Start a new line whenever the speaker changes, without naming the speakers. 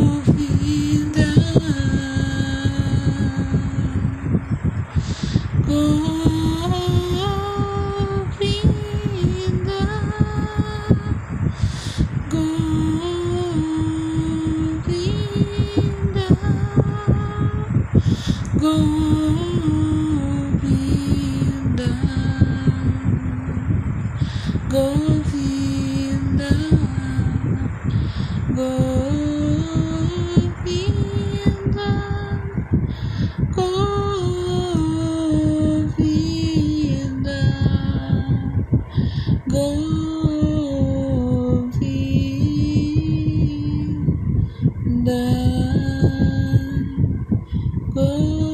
Govinda, Govinda, Govinda, Govinda, Govinda.